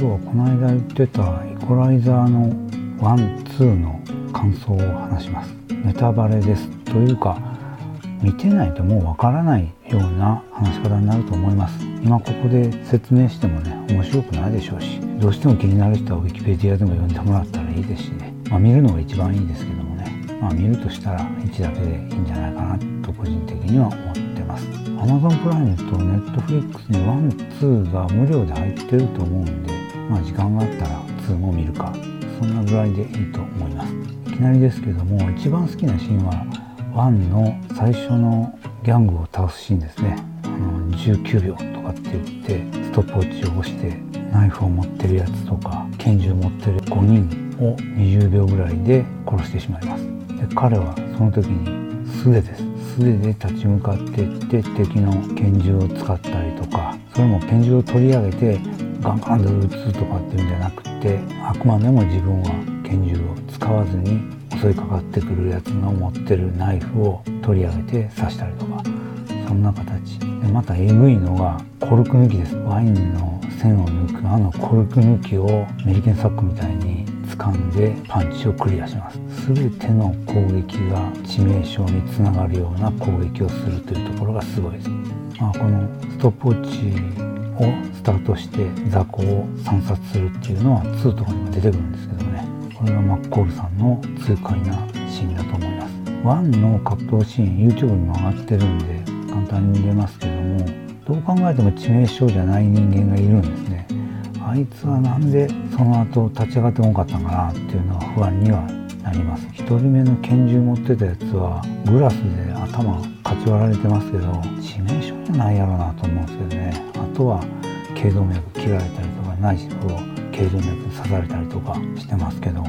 今日はこの間言ってたイコライザーのワンツーの感想を話します。ネタバレですというか見てないともうわからないような話し方になると思います。今ここで説明してもね面白くないでしょうしどうしても気になる人は Wikipedia でも読んでもらったらいいですしね、まあ、見るのが一番いいんですけどもね。まあ見るとしたら1だけでいいんじゃないかなと個人的には思ってます。Amazon プライムと Netflix に1、2が無料で入ってると思うんでまあ時間があったら2も見るか。そんなぐらいでいいと思います。いきなりですけども一番好きなシーンは1の最初のギャングを倒すシーンですね。あの19秒とかって言ってストップウォッチを押してナイフを持ってるやつとか拳銃を持ってる5人を20秒ぐらいで殺してしまいます。で彼はその時に素手です。素手で立ち向かっていって敵の拳銃を使ったりとかそれも拳銃を取り上げてガンガンで撃つとかっていうんじゃなくてあくまでも自分は拳銃を使わずに襲いかかってくるやつの持ってるナイフを取り上げて刺したりとかそんな形でまたえぐいのがコルク抜きですワインの線を抜くあのコルク抜きをメリケンサックみたいに掴んでパンチをクリアします全ての攻撃が致命傷につながるような攻撃をするというところがすごいです、まあ、このストップウォッチスタートして雑魚を散殺するっていうのは2とかにも出てくるんですけどね。これがマッコールさんの痛快なシーンだと思います。1の格闘シーン YouTube にも上がってるんで簡単に見れますけどもどう考えても致命傷じゃない人間がいるんですね。あいつはなんでその後立ち上がってこなかったんかなっていうのは不安にはなります。1人目の拳銃持ってたやつはグラスで頭かち割られてますけど致命傷じゃないやろうなと思うんですけどね。とは頸動脈切られたりとか内視を頸動脈刺されたりとかしてますけど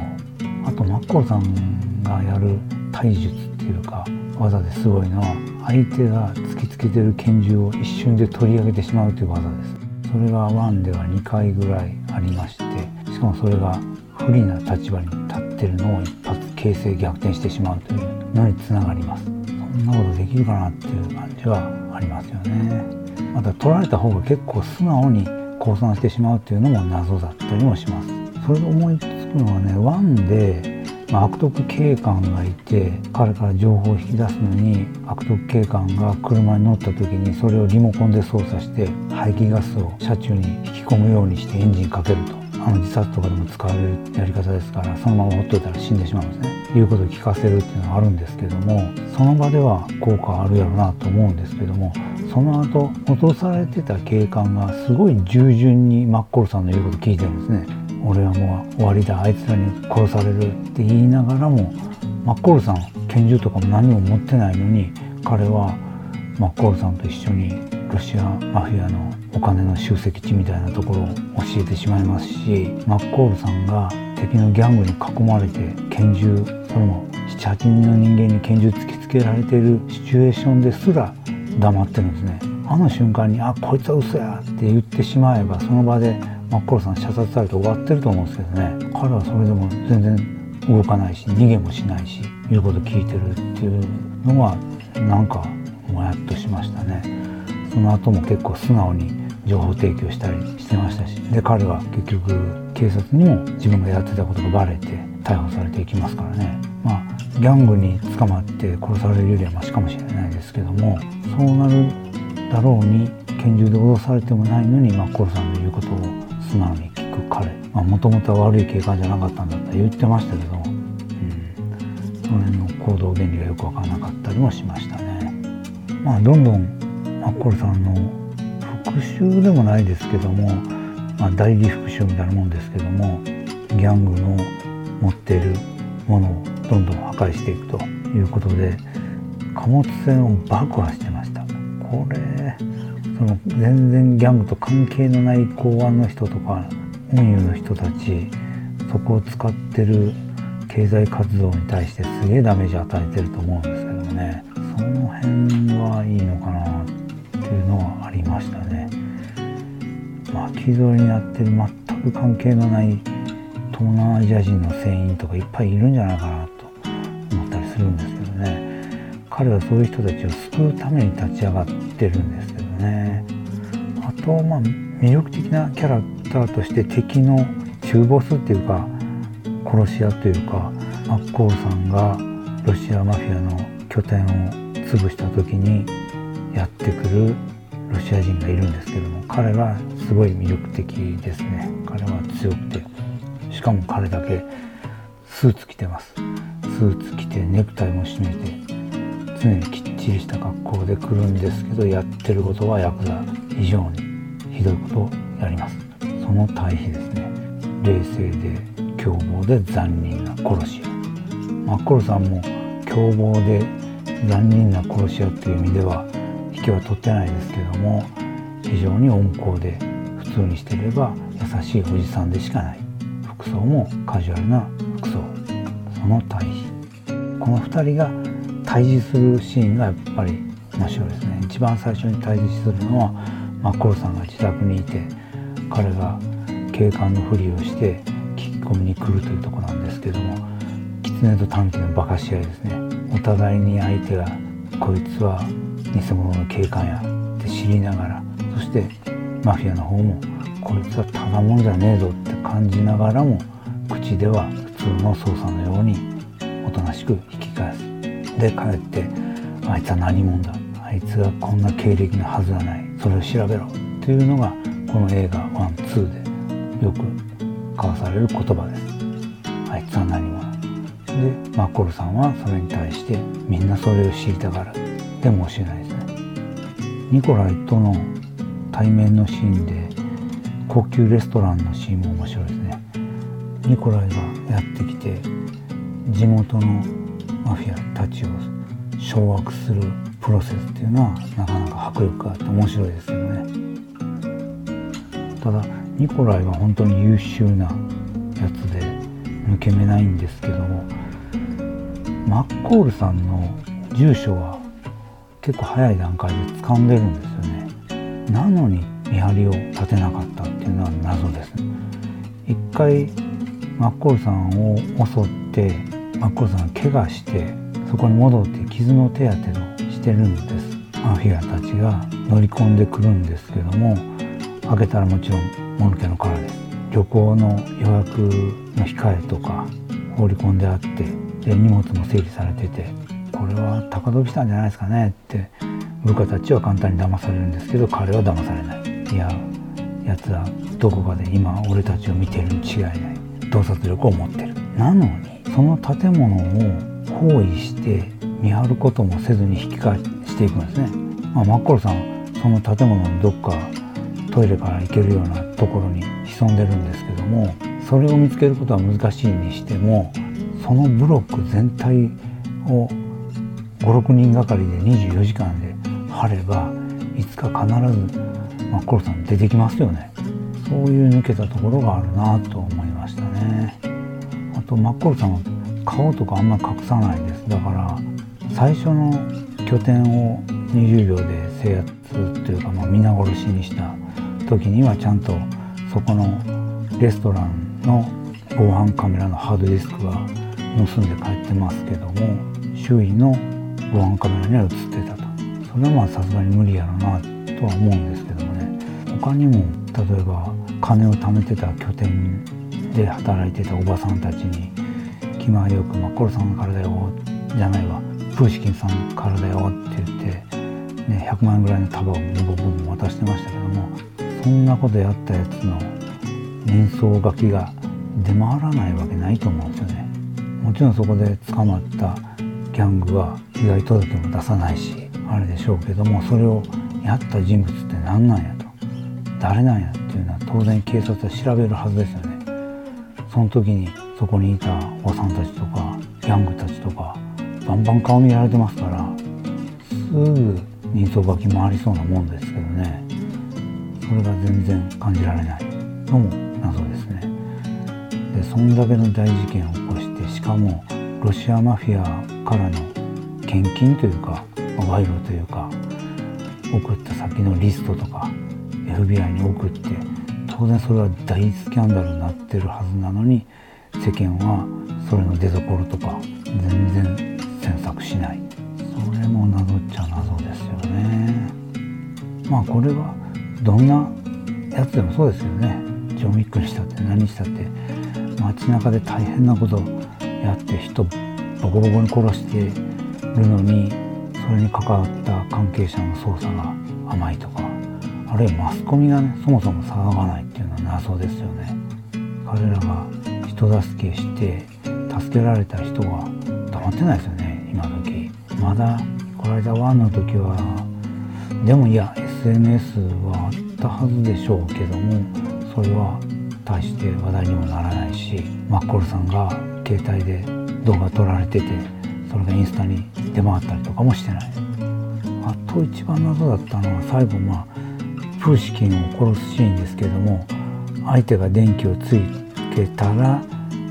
あとマッコーさんがやる体術っていうか技ですごいのは相手が突きつけてる拳銃を一瞬で取り上げてしまうという技です。それが1では2回ぐらいありまして。しかもそれが不利な立場に立ってるのを一発形勢逆転してしまうというのにつながります。そんなことできるかなっていう感じはありますよね。また取られた方が結構素直に降参してしまうっていうのも謎だったりもします。それで思いつくのはね1でまあ、悪徳警官がいて彼から情報を引き出すのに悪徳警官が車に乗った時にそれをリモコンで操作して排気ガスを車中に引き込むようにしてエンジンかけると。あの自殺とかでも使われるやり方ですからそのままほっといたら死んでしまうんですね。いうことを聞かせるっていうのはあるんですけどもその場では効果あるやろなと思うんですけどもその後落とされてた警官がすごい従順にマッコールさんの言うこと聞いてるんですね。俺はもう終わりだ。あいつらに殺されるって言いながらもマッコールさん拳銃とかも何も持ってないのに彼はマッコールさんと一緒にロシアマフィアのお金の集積地みたいなところを教えてしまいますしマッコールさんが敵のギャングに囲まれて拳銃それも78人の人間に拳銃突きつけられているシチュエーションですら黙ってるんですね。あの瞬間に「あこいつは嘘や」って言ってしまえばその場でマッコールさん射殺されて終わってると思うんですけどね。彼はそれでも全然動かないし逃げもしないし言うこと聞いてるっていうのはなんかもやっとしましたね。その後も結構素直に情報提供したりしてましたし。で彼は結局警察にも自分がやってたことがバレて逮捕されていきますからね。まあギャングに捕まって殺されるよりはマシかもしれないですけどもそうなるだろうに拳銃で脅されてもないのにマッコールさんの言うことを素直に聞く彼。もともとは悪い警官じゃなかったんだったら言ってましたけど、うん、その辺の行動原理がよく分からなかったりもしましたね。まあどんどんマッコルさんの復讐でもないですけども、まあ、代理復讐みたいなもんですけどもギャングの持っているものをどんどん破壊していくということで貨物船を爆破してました。これその全然ギャングと関係のない公安の人とか運輸の人たちそこを使ってる経済活動に対してすげえダメージ与えてると思うんですけどもねその辺はいいのかなっていうのはありましたね。巻き添えになってる全く関係のない東南アジア人の船員とかいっぱいいるんじゃないかな。彼はそういう人たちを救うために立ち上がってるんですけどね。あとまあ魅力的なキャラクターとして敵の中ボスっていうか殺し屋というかマッコールさんがロシアマフィアの拠点を潰した時にやってくるロシア人がいるんですけども彼はすごい魅力的ですね。彼は強くて。しかも彼だけスーツ着てます。スーツ着てネクタイも締めて常にきっちりした格好で来るんですけどやってることはヤクザ以上にひどいことをやります。その対比ですね。冷静で凶暴で残忍な殺し屋マッコルさんも凶暴で残忍な殺し屋っていう意味では引きは取ってないですけども非常に温厚で普通にしていれば優しいおじさんでしかない。服装もカジュアルな服装。その対比。この2人が対峙するシーンがやっぱり面白いですね。一番最初に対峙するのはマッコロさんが自宅にいて彼が警官のふりをして聞き込みに来るというとこなんですけども狐と短期のバカし合いですね。お互いに相手がこいつは偽物の警官やって知りながらそしてマフィアの方もこいつはただものじゃねえぞって感じながらも口では普通の捜査のようにおとなしく引き返す。で帰ってあいつは何者だ？あいつがこんな経歴のはずはない。それを調べろ。というのがこの映画12でよく交わされる言葉です。あいつは何者？でマッコルさんはそれに対してみんなそれを知りたがる。でも教えないですね。ニコライとの対面のシーンで高級レストランのシーンも面白いですね。ニコライがやってきて地元のマフィアたちを掌握するプロセスっていうのはなかなか迫力があって面白いですけどね。ただニコライは本当に優秀なやつで抜け目ないんですけどもマッコールさんの住所は結構早い段階で掴んでるんですよね。なのに見張りを立てなかったっていうのは謎ですね。一回マッコールさんを襲ってマッコさん怪我してそこに戻って傷の手当てをしてるんです。マフィアたちが乗り込んでくるんですけども開けたらもちろんもぬけの殻です。旅行の予約の控えとか放り込んであってで荷物も整理されててこれは高飛びしたんじゃないですかねって部下たちは簡単に騙されるんですけど彼は騙されない。いややつはどこかで今俺たちを見てるに違いない。洞察力を持ってる。なのにその建物を包囲して見張ることもせずに引き返していくんですね、まあ、マッコロさんその建物のどっかトイレから行けるようなところに潜んでるんですけどもそれを見つけることは難しいにしてもそのブロック全体を56人がかりで24時間で張ればいつか必ずマッコロさん出てきますよね。そういう抜けたところがあるなと思いましたね。とマッコロさんは顔とかあんまり隠さないです。だから最初の拠点を20秒で制圧というか、まあ、皆殺しにした時にはちゃんとそこのレストランの防犯カメラのハードディスクは盗んで帰ってますけども周囲の防犯カメラには映ってたと。それはまあさすがに無理やろなとは思うんですけどもね。他にも例えば金を貯めてた拠点で働いてたおばさんたちに気前よく「マッコロさんからだよ」じゃないわ「プーシキンさんからだよ」って言って、ね、100万円ぐらいの束をボンボボ渡してましたけどもそんなことやったやつの人相書きが出回らないわけないと思うんですよね。もちろんそこで捕まったギャングは被害届も出さないしあれでしょうけどもそれをやった人物って何なんやと。誰なんやっていうのは当然警察は調べるはずですよね。その時にそこにいたおばさんたちとかギャングたちとかバンバン顔見られてますからすぐ人相書きもありそうなもんですけどね。それが全然感じられない。のも謎ですね。でそんだけの大事件を起こしてしかもロシアマフィアからの献金というか賄賂というか送った先のリストとか FBI に送って当然それは大スキャンダルになってるはずなのに世間はそれの出どころとか全然詮索しない。それも謎っちゃ謎ですよね。まあこれはどんなやつでもそうですよね。ジョン・ウィックにしたって何したって街中で大変なことやって人ボコボコに殺してるのにそれに関わった関係者の捜査が甘いとかあるいはマスコミがねそもそも騒がないっていうのは謎ですよね。彼らが人助けして助けられた人が黙ってないですよね今時。まだこの間ワンの時はでもいや SNS はあったはずでしょうけどもそれは大して話題にもならないしマッコールさんが携帯で動画撮られててそれがインスタに出回ったりとかもしてない。あと一番謎だったのは最後まあプーシキンを殺すシーンですけども相手が電気をつけたら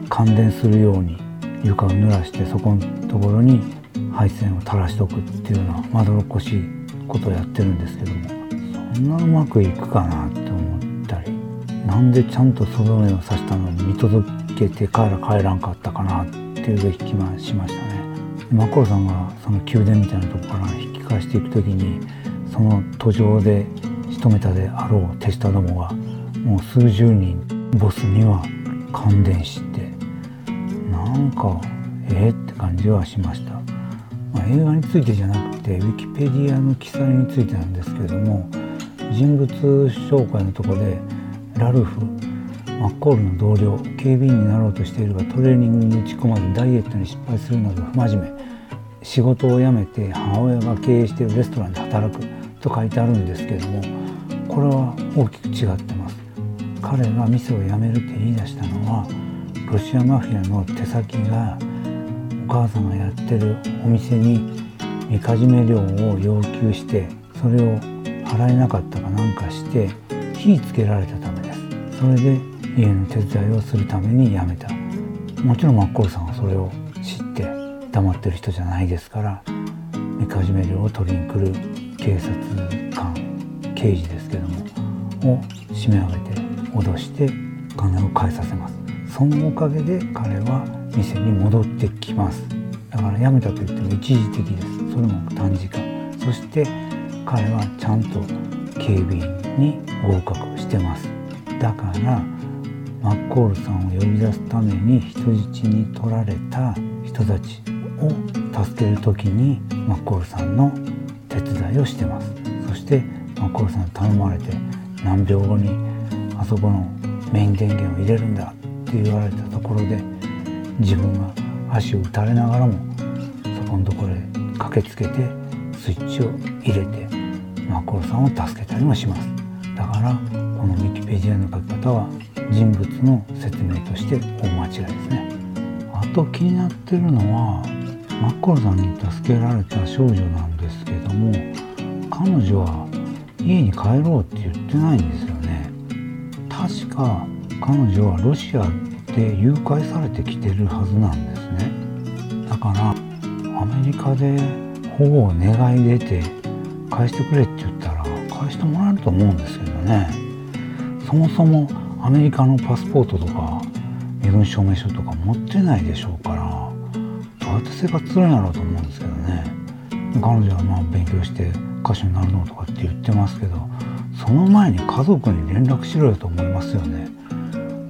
感電するように床を濡らしてそこのところに配線を垂らしとくっていうようなまどろっこしいことをやってるんですけどもそんなうまくいくかなって思ったりなんでちゃんとその目を刺したのに見届けてから帰らんかったかなっていう気がしましたね。マコロさんがその宮殿みたいなとこから引き返していく時にその途上で仕留めたであろう手下どもがもう数十人ボスには感電してなんかええって感じはしました。まあ、映画についてじゃなくてウィキペディアの記載についてなんですけども人物紹介のとこでラルフマッコールの同僚警備員になろうとしているがトレーニングに打ち込まずダイエットに失敗するなど不真面目仕事を辞めて母親が経営しているレストランで働くと書いてあるんですけどもこれは大きく違ってます。彼が店を辞めるって言い出したのはロシアマフィアの手先がお母さんがやってるお店にみかじめ料を要求してそれを払えなかったかなんかして火つけられたためです。それで家の手伝いをするために辞めた。もちろんマッコールさんはそれを知って黙ってる人じゃないですからみかじめ料を取りに来る警察官刑事ですけどもを締め上げて脅して金を返させます。そのおかげで彼は店に戻ってきます。だから辞めたと言っても一時的です。それも短時間。そして彼はちゃんと警備員に合格してます。だからマッコールさんを呼び出すために人質に取られた人たちを助ける時にマッコールさんの手伝いをしてます。そしてマッコールさん頼まれて何秒後にあそこのメイン電源を入れるんだって言われたところで自分が足を打たれながらもそこのところへ駆けつけてスイッチを入れてマッコールさんを助けたりもします。だからこのウィキペディアの書き方は人物の説明として大間違いですね。あと気になってるのはマッコロさんに助けられた少女なんですけども彼女は家に帰ろうって言ってないんですよね。確か彼女はロシアで誘拐されてきてるはずなんですね。だからアメリカで保護を願い出て返してくれって言ったら返してもらえると思うんですけどね。そもそもアメリカのパスポートとか身分証明書とか持ってないでしょうからどうやって生活するんやろうと思うんですけどね。彼女はまあ勉強して歌手になるのとかって言ってますけどその前に家族に連絡しろよと思いますよね。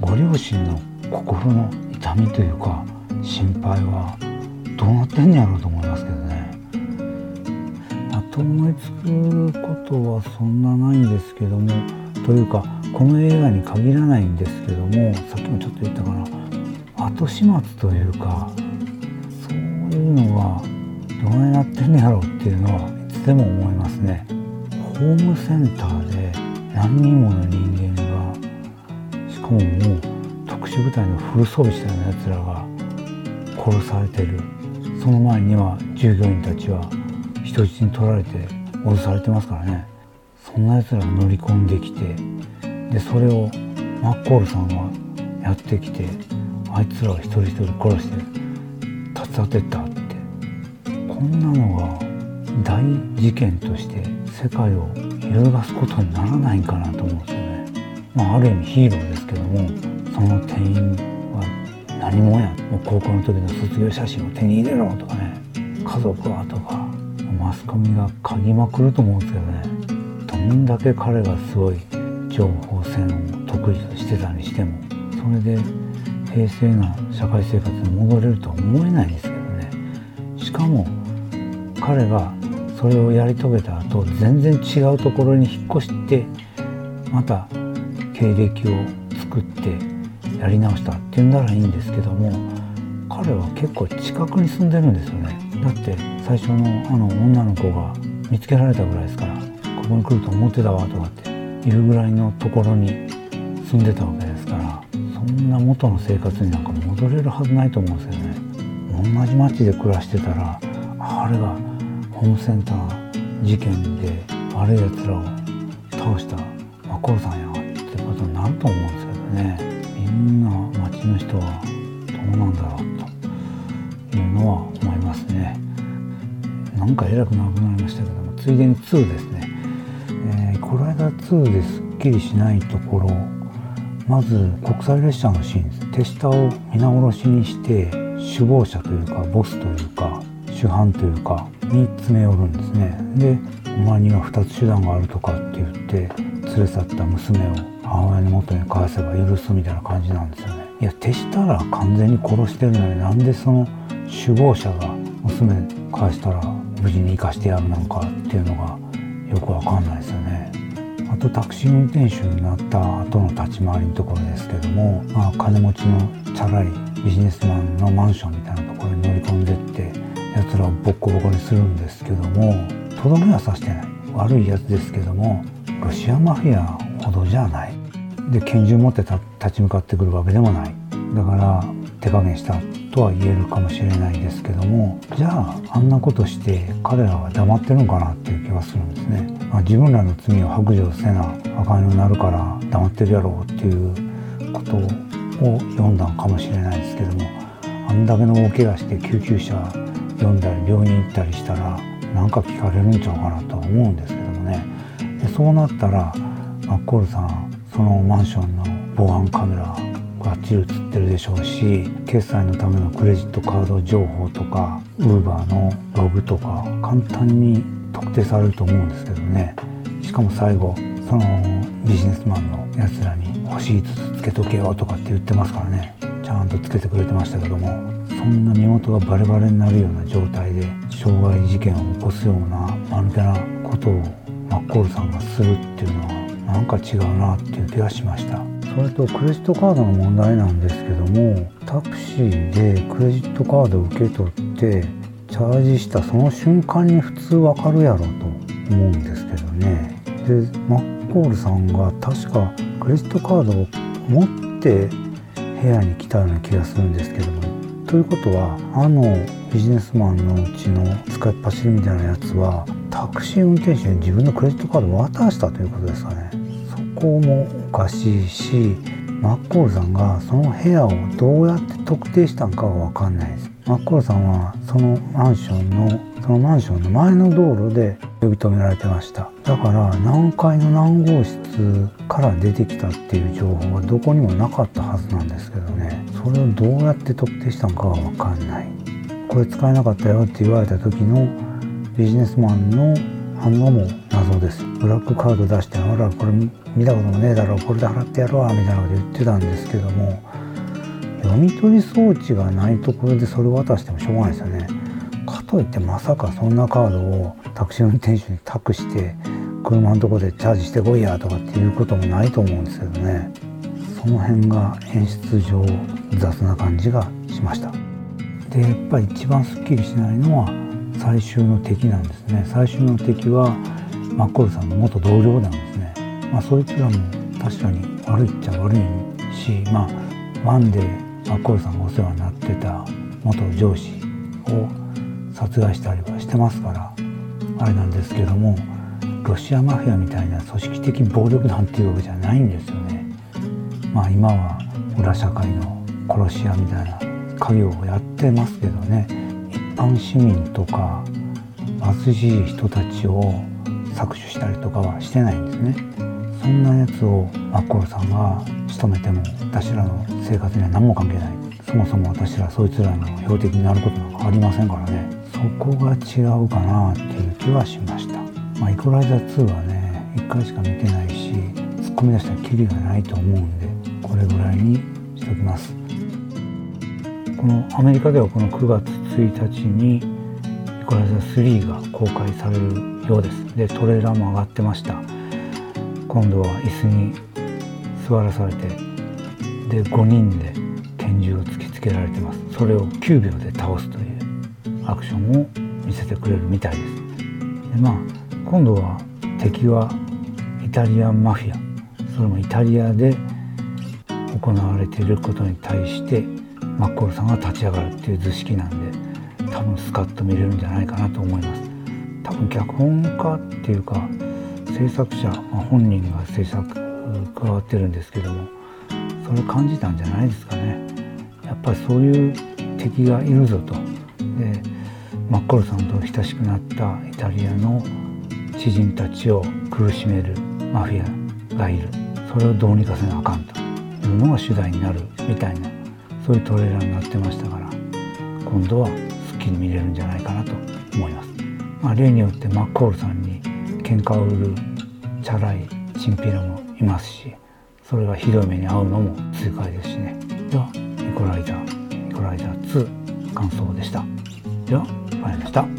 ご両親の心の痛みというか心配はどうなってんやろうと思いますけどね。あと思いつくことはそんなないんですけどもというかこの映画に限らないんですけどもさっきもちょっと言ったかな。後始末というかそういうのはどうなってんやろうっていうのはでも思いますね。ホームセンターで何人もの人間がしかももう特殊部隊のフル装備したようなやつらが殺されてる。その前には従業員たちは人質に取られて脅されてますからね。そんなやつらが乗り込んできてでそれをマッコールさんはやってきてあいつらを一人一人殺して立ち去ってったって。こんなのが大事件として世界を揺るがすことにならないかなと思うんですよね。まあ、ある意味ヒーローですけどもその店員は何者やもう高校の時の卒業写真を手に入れろとかね家族はとかマスコミが嗅ぎまくると思うんですけどねどんだけ彼がすごい情情報戦を得意としてたにしてもそれで平静な社会生活に戻れるとは思えないですけどねしかも彼がそれをやり遂げた後全然違うところに引っ越してまた経歴を作ってやり直したっていうんならいいんですけども彼は結構近くに住んでるんですよね。だって最初のあの女の子が見つけられたぐらいですからここに来ると思ってたわとかっていうぐらいのところに住んでたわけですからそんな元の生活になんか戻れるはずないと思うんですよね。同じ町で暮らしてたらあれがホームセンター事件で悪いやつらを倒したマコールさんやってことになると思うんですけどね。みんな町の人はどうなんだろうというのは思いますね。なんか偉くなくなりましたけどもついでに2ですね、えー、この間2ですっきりしないところまず国際列車のシーンです。手下を皆殺しにして首謀者というかボスというか主犯というか詰め寄るんですね。でお前には2つ手段があるとかって言って連れ去った娘を母親の元に返せば許すみたいな感じなんですよね。いや手したら完全に殺してるのになんでその首謀者が娘返したら無事に生かしてやるなんかっていうのがよくわかんないですよね。あとタクシー運転手になった後の立ち回りのところですけども、まあ、金持ちのチャラいビジネスマンのマンションみたいなところに乗り込んでって奴らをボッコボコにするんですけどもとどめは刺してない。悪いやつですけどもロシアマフィアほどじゃない。で拳銃持って立ち向かってくるわけでもない。だから手加減したとは言えるかもしれないですけどもじゃああんなことして彼らは黙ってるのかなっていう気がするんですね、まあ、自分らの罪を白状せなあかんようになるから黙ってるやろうっていうことを読んだんかもしれないですけどもあんだけの大怪我して救急車読んだり病院行ったりしたら何か聞かれるんちゃうかなとは思うんですけどもね。でそうなったらマッコールさんそのマンションの防犯カメラがっちり映ってるでしょうし決済のためのクレジットカード情報とかウーバーのログとか簡単に特定されると思うんですけどね。しかも最後そのビジネスマンのやつらに欲しいつつつけとけよとかって言ってますからね。ちゃんとつけてくれてましたけども。そんな身元がバレバレになるような状態で傷害事件を起こすような間抜けなことをマッコールさんがするっていうのはなんか違うなっていう気がしました。それとクレジットカードの問題なんですけどもタクシーでクレジットカードを受け取ってチャージしたその瞬間に普通わかるやろと思うんですけどね。でマッコールさんが確かクレジットカードを持って部屋に来たような気がするんですけどもということはあのビジネスマンのうちの使いっ走りみたいなやつはタクシー運転手に自分のクレジットカードを渡したということですかね。そこもおかしいしマッコールさんがその部屋をどうやって特定したんかが分かんないです。マッコールさんはそのマンションのそのマンションの前の道路で呼び止められてました。だから何階の何号室から出てきたっていう情報はどこにもなかったはずなんですけどね。それをどうやって特定したのかが分かんない。これ使えなかったよって言われた時のビジネスマンの反応も謎です。ブラックカード出してほらこれ見たこともねえだろこれで払ってやろうみたいなこと言ってたんですけども読み取り装置がないところでそれを渡してもしょうがないですよね。といってまさかそんなカードをタクシー運転手に託して車のとこでチャージしてこいやとかっていうこともないと思うんですけどね。その辺が演出上雑な感じがしました。でやっぱり一番すっきりしないのは最終の敵なんですね。最終の敵はマッコルさんの元同僚なんですね。まあそいつらも確かに悪いっちゃ悪いしまあワンでマッコルさんがお世話になってた元上司を殺害したりはしてますからあれなんですけどもロシアマフィアみたいな組織的暴力団っていうわけじゃないんですよね。まあ今は裏社会の殺し屋みたいな家業をやってますけどね一般市民とか貧しい人たちを搾取したりとかはしてないんですね。そんなやつをマッコールさんが仕留めても私らの生活には何も関係ないそもそも私らそいつらの標的になることなんかありませんからねそこが違うかなっていう気はしました。まあ、イコライザー2はね、1回しか見てないし突っ、込み出したらキリがないと思うんでこれぐらいにしておきます。このアメリカではこの9月1日にイコライザー3が公開されるようです。でトレーラーも上がってました。今度は椅子に座らされてで5人で拳銃を突きつけられてます。それを9秒で倒すという。アクションを見せてくれるみたいです。でまあ今度は敵はイタリアンマフィア。それもイタリアで行われていることに対してマッコールさんが立ち上がるっていう図式なんで多分スカッと見れるんじゃないかなと思います。多分脚本家っていうか制作者、まあ、本人が制作加わってるんですけどもそれ感じたんじゃないですかね。やっぱりそういう敵がいるぞと。マッコールさんと親しくなったイタリアの知人たちを苦しめるマフィアがいる。それをどうにかせなあかんというのが主題になるみたいなそういうトレーラーになってましたから今度はすっきり見れるんじゃないかなと思います、まあ、例によってマッコールさんに喧嘩を売るチャラいチンピラもいますしそれがひどい目に遭うのも痛快ですしね。ではイコライザーイコライザー2感想でした。ではバイでした。